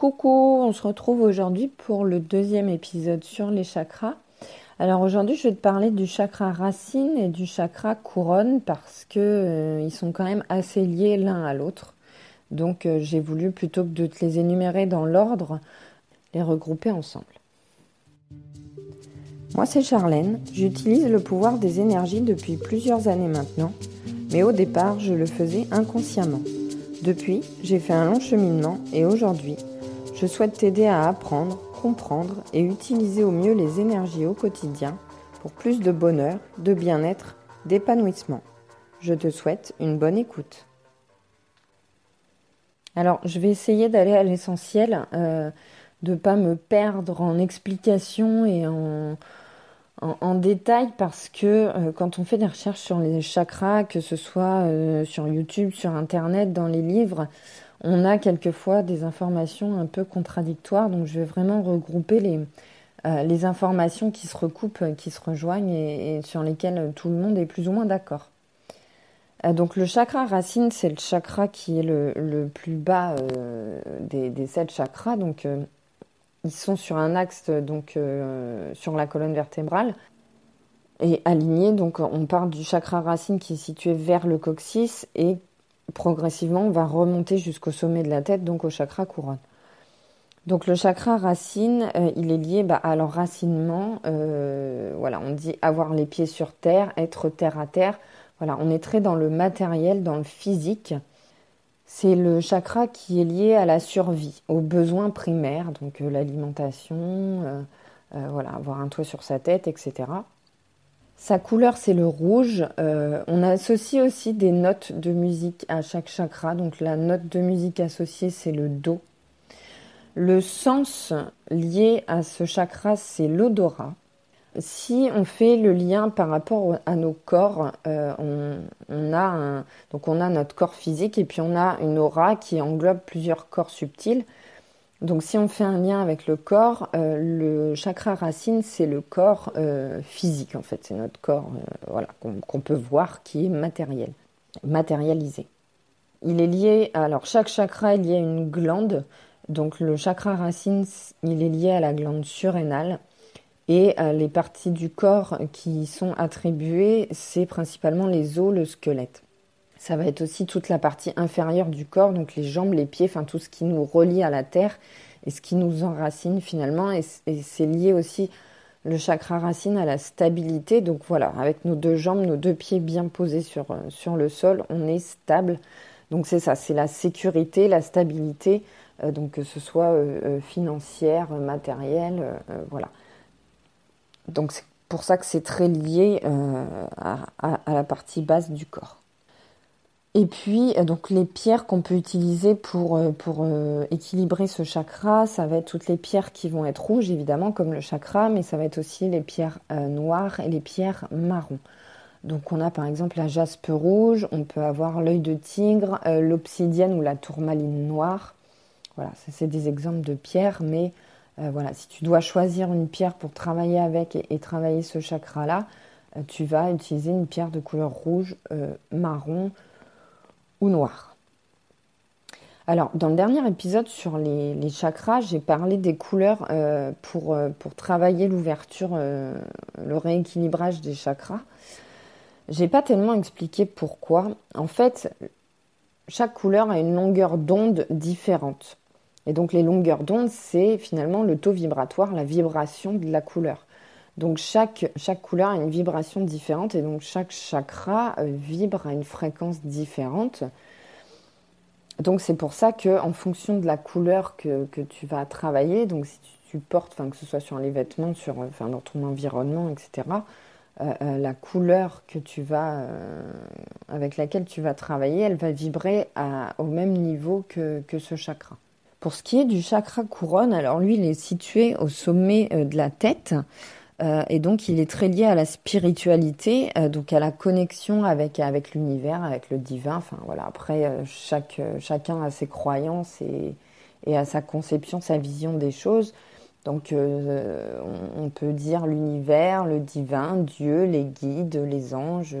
Coucou, on se retrouve aujourd'hui pour le deuxième épisode sur les chakras. Alors aujourd'hui, je vais te parler du chakra racine et du chakra couronne parce que euh, ils sont quand même assez liés l'un à l'autre. Donc euh, j'ai voulu plutôt que de te les énumérer dans l'ordre, les regrouper ensemble. Moi, c'est Charlène. J'utilise le pouvoir des énergies depuis plusieurs années maintenant, mais au départ, je le faisais inconsciemment. Depuis, j'ai fait un long cheminement et aujourd'hui, je souhaite t'aider à apprendre, comprendre et utiliser au mieux les énergies au quotidien pour plus de bonheur, de bien-être, d'épanouissement. Je te souhaite une bonne écoute. Alors, je vais essayer d'aller à l'essentiel, euh, de ne pas me perdre en explications et en, en, détail parce que euh, quand on fait des recherches sur les chakras, que ce soit euh, sur YouTube, sur Internet, dans les livres, on a quelquefois des informations un peu contradictoires. Donc je vais vraiment regrouper les, euh, informations qui se recoupent, qui se rejoignent et, sur lesquelles tout le monde est plus ou moins d'accord. Euh, donc le chakra racine, c'est le chakra qui est le, plus bas euh, des, sept chakras. Donc ils sont sur un axe donc sur la colonne vertébrale et alignés. Donc on part du chakra racine qui est situé vers le coccyx et progressivement, on va remonter jusqu'au sommet de la tête, donc au chakra couronne. Donc le chakra racine, euh, il est lié bah, à l'enracinement. Euh, voilà, on dit avoir les pieds sur terre, être terre à terre. Voilà, on est très dans le matériel, dans le physique. C'est le chakra qui est lié à la survie, aux besoins primaires, donc euh, l'alimentation, voilà, avoir un toit sur sa tête, etc. Sa couleur, c'est le rouge. Euh, on associe aussi des notes de musique à chaque chakra. Donc la note de musique associée, c'est le Do. Le sens lié à ce chakra, c'est l'odorat. Si on fait le lien par rapport à nos corps, euh, on, a donc on a notre corps physique et puis on a une aura qui englobe plusieurs corps subtils. Donc si on fait un lien avec le corps, euh, le chakra racine, c'est le corps euh, physique en fait, c'est notre corps euh, voilà, qu'on peut voir qui est matériel, matérialisé. Il est lié, alors chaque chakra est lié à une glande, donc le chakra racine, il est lié à la glande surrénale, et les parties du corps qui sont attribuées, c'est principalement les os, le squelette. Ça va être aussi toute la partie inférieure du corps, donc les jambes, les pieds, enfin tout ce qui nous relie à la terre et ce qui nous enracine finalement. Et, c'est lié aussi le chakra racine à la stabilité. Donc voilà, avec nos deux jambes, nos deux pieds bien posés sur, euh, sur le sol, on est stable. Donc c'est ça, c'est la sécurité, la stabilité, euh, donc que ce soit euh, financière, matérielle, voilà. Donc c'est pour ça que c'est très lié à la partie basse du corps. Et puis, euh, donc les pierres qu'on peut utiliser pour, euh, pour euh, équilibrer ce chakra, ça va être toutes les pierres qui vont être rouges, évidemment, comme le chakra, mais ça va être aussi les pierres noires et les pierres marron. Donc on a par exemple la jaspe rouge, on peut avoir l'œil de tigre, l'obsidienne ou la tourmaline noire. Voilà, ça c'est des exemples de pierres, mais voilà, si tu dois choisir une pierre pour travailler avec et travailler ce chakra-là, tu vas utiliser une pierre de couleur rouge, marron, noir. Alors, dans le dernier épisode sur les, chakras, j'ai parlé des couleurs euh, pour, euh, pour travailler l'ouverture, euh, le rééquilibrage des chakras. J'ai pas tellement expliqué pourquoi. En fait, chaque couleur a une longueur d'onde différente. Et donc, les longueurs d'onde, c'est finalement le taux vibratoire, la vibration de la couleur. Donc chaque, chaque couleur a une vibration différente et donc chaque chakra euh, vibre à une fréquence différente. Donc c'est pour ça que en fonction de la couleur que, tu vas travailler, donc si tu, portes, que ce soit sur les vêtements, sur, enfin dans ton environnement, etc. Euh, euh, la couleur que tu vas, avec laquelle tu vas travailler, elle va vibrer au même niveau que, que ce chakra. Pour ce qui est du chakra couronne, alors lui, il est situé au sommet de la tête. Euh, et donc, il est très lié à la spiritualité, euh, donc à la connexion avec, avec l'univers, avec le divin. Enfin, voilà. Après, euh, chaque, chacun a ses croyances et, et a sa conception, sa vision des choses. Donc, on, peut dire l'univers, le divin, Dieu, les guides, les anges.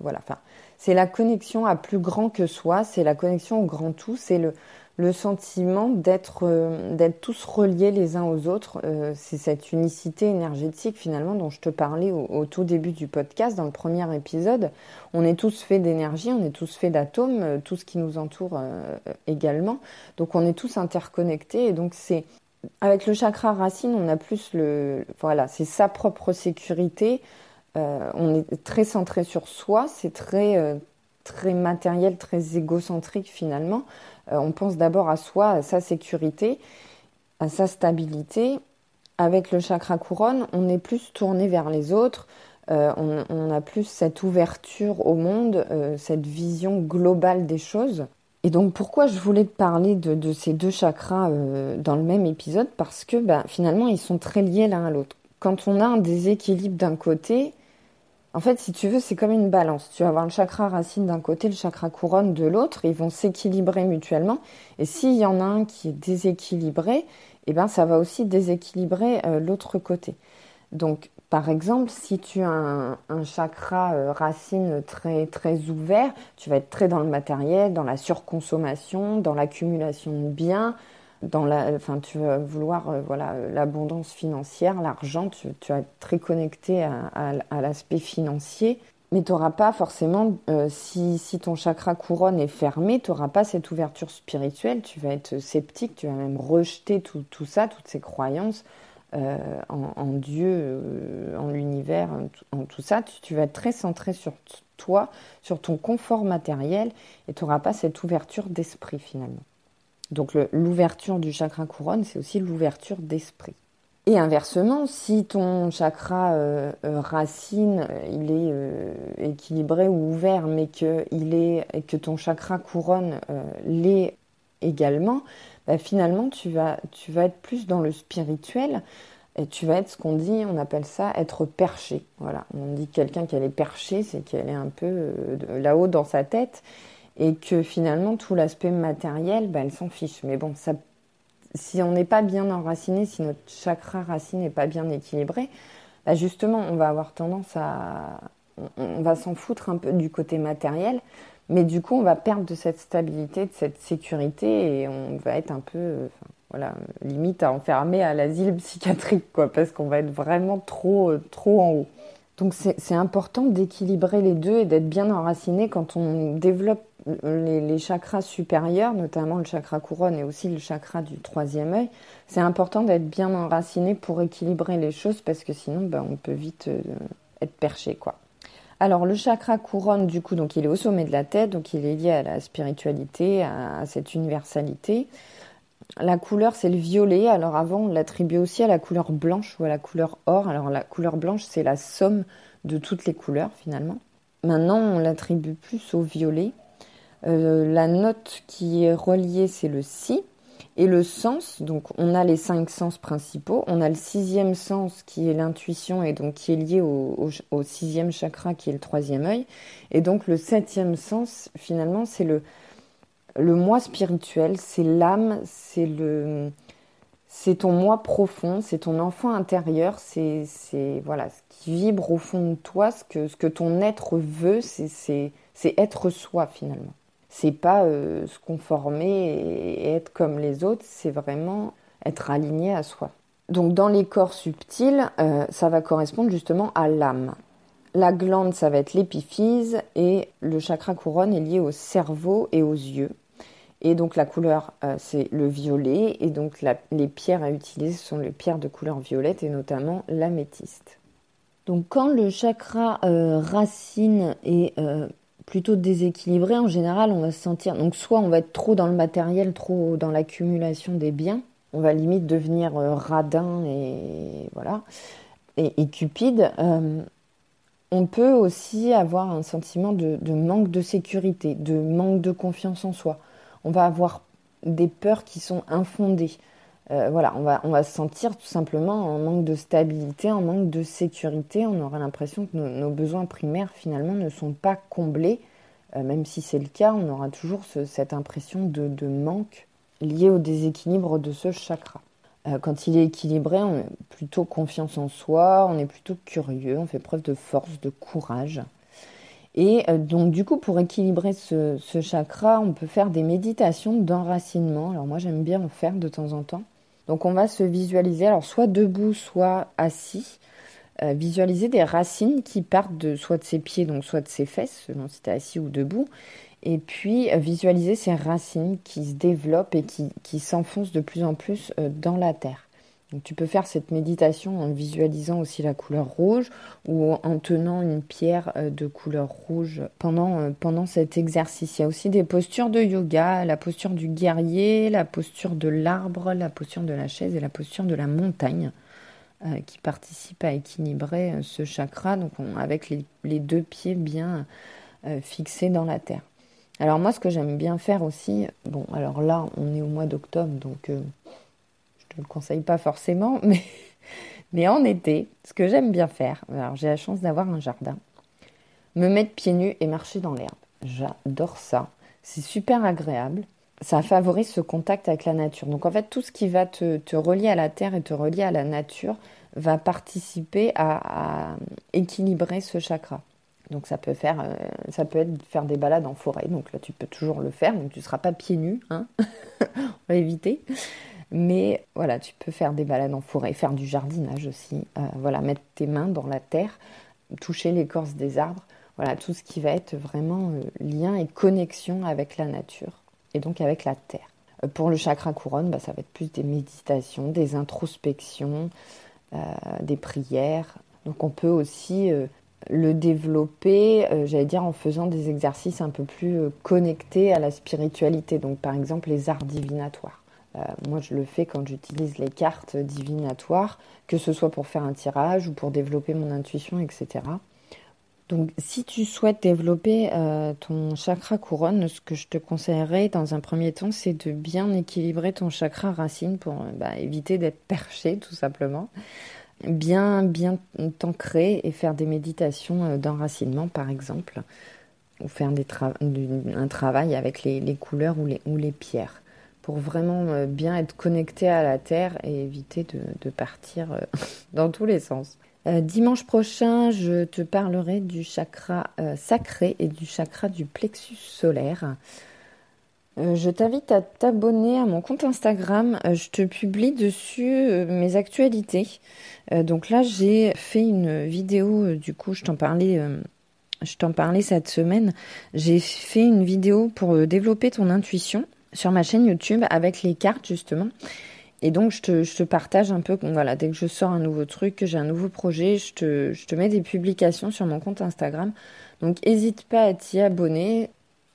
voilà. Enfin, c'est la connexion à plus grand que soi, c'est la connexion au grand tout, c'est le, le sentiment d'être euh, d'être tous reliés les uns aux autres. Euh, c'est cette unicité énergétique finalement dont je te parlais au, tout début du podcast, dans le premier épisode. On est tous faits d'énergie, on est tous faits d'atomes, euh, tout ce qui nous entoure également. Donc on est tous interconnectés et donc c'est avec le chakra racine, on a plus le voilà, c'est sa propre sécurité. on est très centré sur soi, c'est très très matériel, très égocentrique finalement. Euh, on pense d'abord à soi, à sa sécurité, à sa stabilité. Avec le chakra couronne, on est plus tourné vers les autres, euh, on, a plus cette ouverture au monde, euh, cette vision globale des choses. Et donc pourquoi je voulais te parler de, ces deux chakras dans le même épisode? Parce que ben, finalement ils sont très liés l'un à l'autre. Quand on a un déséquilibre d'un côté, en fait, si tu veux, c'est comme une balance. Tu vas avoir le chakra racine d'un côté, le chakra couronne de l'autre. Ils vont s'équilibrer mutuellement. Et s'il y en a un qui est déséquilibré, eh ben, ça va aussi déséquilibrer euh, l'autre côté. Donc, par exemple, si tu as un, chakra euh, racine très, très ouvert, tu vas être très dans le matériel, dans la surconsommation, dans l'accumulation de biens, dans la, enfin, tu vas vouloir euh, voilà l'abondance financière, l'argent, tu, tu, vas être très connecté à, l'aspect financier, mais tu n'auras pas forcément, euh, si, si, ton chakra couronne est fermé, tu n'auras pas cette ouverture spirituelle, tu vas être sceptique, tu vas même rejeter tout, tout ça, toutes ces croyances euh, en, Dieu, en l'univers, en, tout ça, tu, tu vas être très centré sur toi, sur ton confort matériel, et tu n'auras pas cette ouverture d'esprit finalement. Donc l'ouverture du chakra couronne, c'est aussi l'ouverture d'esprit. Et inversement, si ton chakra euh, euh, racine, euh, il est équilibré ou ouvert, mais que, il est, que ton chakra couronne l'est également, bah, finalement, tu vas, tu vas être plus dans le spirituel. Et tu vas être ce qu'on dit, on appelle ça être perché. Voilà, on dit quelqu'un qu'elle est perchée, c'est qu'elle est un peu là-haut dans sa tête et que finalement tout l'aspect matériel, bah, elle s'en fiche. Mais bon, si on n'est pas bien enraciné, si notre chakra racine n'est pas bien équilibré, bah, justement, on va avoir tendance à, on, va s'en foutre un peu du côté matériel, mais du coup, on va perdre de cette stabilité, de cette sécurité, et on va être un peu, voilà, limite à enfermer à l'asile psychiatrique, quoi, parce qu'on va être vraiment trop, trop en haut. Donc c'est important d'équilibrer les deux et d'être bien enraciné quand on développe les, chakras supérieurs, notamment le chakra couronne et aussi le chakra du troisième œil. C'est important d'être bien enraciné pour équilibrer les choses parce que sinon ben, on peut vite euh, être perché. Alors le chakra couronne du coup donc il est au sommet de la tête donc il est lié à la spiritualité, à cette universalité. La couleur, c'est le violet. Alors avant, on l'attribuait aussi à la couleur blanche ou à la couleur or. Alors la couleur blanche, c'est la somme de toutes les couleurs finalement. Maintenant, on l'attribue plus au violet. Euh, la note qui est reliée, c'est le si. Et le sens, donc on a les cinq sens principaux. On a le sixième sens qui est l'intuition et donc qui est lié au, sixième chakra qui est le troisième œil. Et donc le septième sens, finalement, c'est le, le moi spirituel, c'est l'âme, c'est le c'est ton moi profond, c'est ton enfant intérieur, c'est voilà ce qui vibre au fond de toi, ce que ce que ton être veut, c'est être soi finalement. C'est pas euh, se conformer et, être comme les autres, c'est vraiment être aligné à soi. Donc dans les corps subtils, euh, ça va correspondre justement à l'âme. La glande, ça va être l'épiphyse et le chakra couronne est lié au cerveau et aux yeux. Et donc la couleur, euh, c'est le violet. Et donc les pierres à utiliser sont les pierres de couleur violette et notamment l'améthyste. Donc quand le chakra racine est plutôt déséquilibré, en général, on va se sentir... Donc soit on va être trop dans le matériel, trop dans l'accumulation des biens. On va limite devenir radin et voilà. Et, cupide. on peut aussi avoir un sentiment de manque de sécurité, de manque de confiance en soi on va avoir des peurs qui sont infondées. Euh, voilà, on va, on va se sentir tout simplement en manque de stabilité, en manque de sécurité. On aura l'impression que nos, besoins primaires finalement ne sont pas comblés. Euh, même si c'est le cas, on aura toujours cette impression de, manque lié au déséquilibre de ce chakra. Euh, quand il est équilibré, on a plutôt confiance en soi, on est plutôt curieux, on fait preuve de force, de courage. Et donc du coup, pour équilibrer ce chakra, on peut faire des méditations d'enracinement. Alors moi, j'aime bien en faire de temps en temps. Donc on va se visualiser, alors soit debout, soit assis. Euh, visualiser des racines qui partent de soit de ses pieds, donc soit de ses fesses, selon si tu es assis ou debout. Et puis euh, visualiser ces racines qui se développent et qui, s'enfoncent de plus en plus euh, dans la terre. Donc tu peux faire cette méditation en visualisant aussi la couleur rouge ou en tenant une pierre de couleur rouge pendant, pendant cet exercice. Il y a aussi des postures de yoga, la posture du guerrier, la posture de l'arbre, la posture de la chaise et la posture de la montagne. Euh, qui participe à équilibrer euh, ce chakra, donc avec les, deux pieds bien euh, fixés dans la terre. Alors moi, ce que j'aime bien faire aussi, bon, alors là, on est au mois d'octobre, donc je ne te le conseille pas forcément, mais, mais en été, ce que j'aime bien faire, alors j'ai la chance d'avoir un jardin, me mettre pieds nus et marcher dans l'herbe. J'adore ça. C'est super agréable ça favorise ce contact avec la nature. Donc en fait, tout ce qui va te, relier à la terre et te relier à la nature va participer à, équilibrer ce chakra. Donc ça peut faire, euh, ça peut être faire des balades en forêt. Donc là, tu peux toujours le faire. Donc tu ne seras pas pieds nus, hein on va éviter. Mais voilà, tu peux faire des balades en forêt, faire du jardinage aussi. Euh, voilà, mettre tes mains dans la terre, toucher l'écorce des arbres. Voilà, tout ce qui va être vraiment euh, lien et connexion avec la nature et donc avec la terre. Euh, pour le chakra couronne, bah, ça va être plus des méditations, des introspections, des prières. Donc on peut aussi le développer, j'allais dire, en faisant des exercices un peu plus connectés à la spiritualité. Donc par exemple les arts divinatoires. Moi je le fais quand j'utilise les cartes divinatoires, que ce soit pour faire un tirage ou pour développer mon intuition, etc. Donc, si tu souhaites développer euh, ton chakra couronne, ce que je te conseillerais dans un premier temps, c'est de bien équilibrer ton chakra racine pour euh, bah, éviter d'être perché, tout simplement. Bien, bien t'ancrer et faire des méditations euh, d'enracinement, par exemple, ou faire un travail avec les, couleurs ou les, pierres, pour vraiment bien être connecté à la terre et éviter de partir dans tous les sens. Euh, dimanche prochain, je te parlerai du chakra euh, sacré et du chakra du plexus solaire. Euh, je t'invite à t'abonner à mon compte Instagram. je te publie dessus mes actualités. donc là, j'ai fait une vidéo. du coup, t'en parlais. je t'en parlais cette semaine. J'ai fait une vidéo pour développer ton intuition sur ma chaîne YouTube avec les cartes justement. Et donc, je te, partage un peu, voilà, dès que je sors un nouveau truc, que j'ai un nouveau projet, je te, mets des publications sur mon compte Instagram. Donc, n'hésite pas à t'y abonner.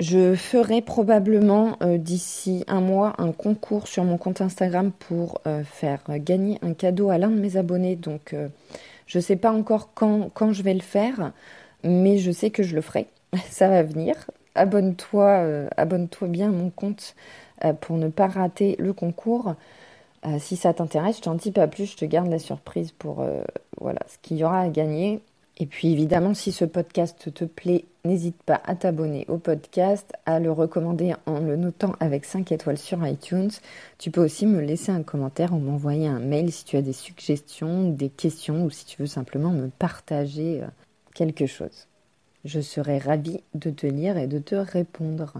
Je ferai probablement euh, d'ici un mois un concours sur mon compte Instagram pour euh, faire gagner un cadeau à l'un de mes abonnés. Donc, euh, je ne sais pas encore quand je vais le faire, mais je sais que je le ferai. Ça va venir. Abonne-toi, abonne-toi bien à mon compte pour ne pas rater le concours. Euh, si ça t'intéresse, je t'en dis pas plus, je te garde la surprise pour euh, voilà, ce qu'il y aura à gagner. Et puis évidemment, si ce podcast te plaît, n'hésite pas à t'abonner au podcast, à le recommander en le notant avec 5 étoiles sur iTunes. Tu peux aussi me laisser un commentaire ou m'envoyer un mail si tu as des suggestions, des questions ou si tu veux simplement me partager euh, quelque chose. Je serai ravie de te lire et de te répondre.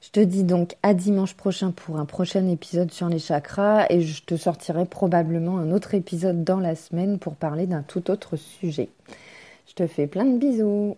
Je te dis donc à dimanche prochain pour un prochain épisode sur les chakras et je te sortirai probablement un autre épisode dans la semaine pour parler d'un tout autre sujet. Je te fais plein de bisous.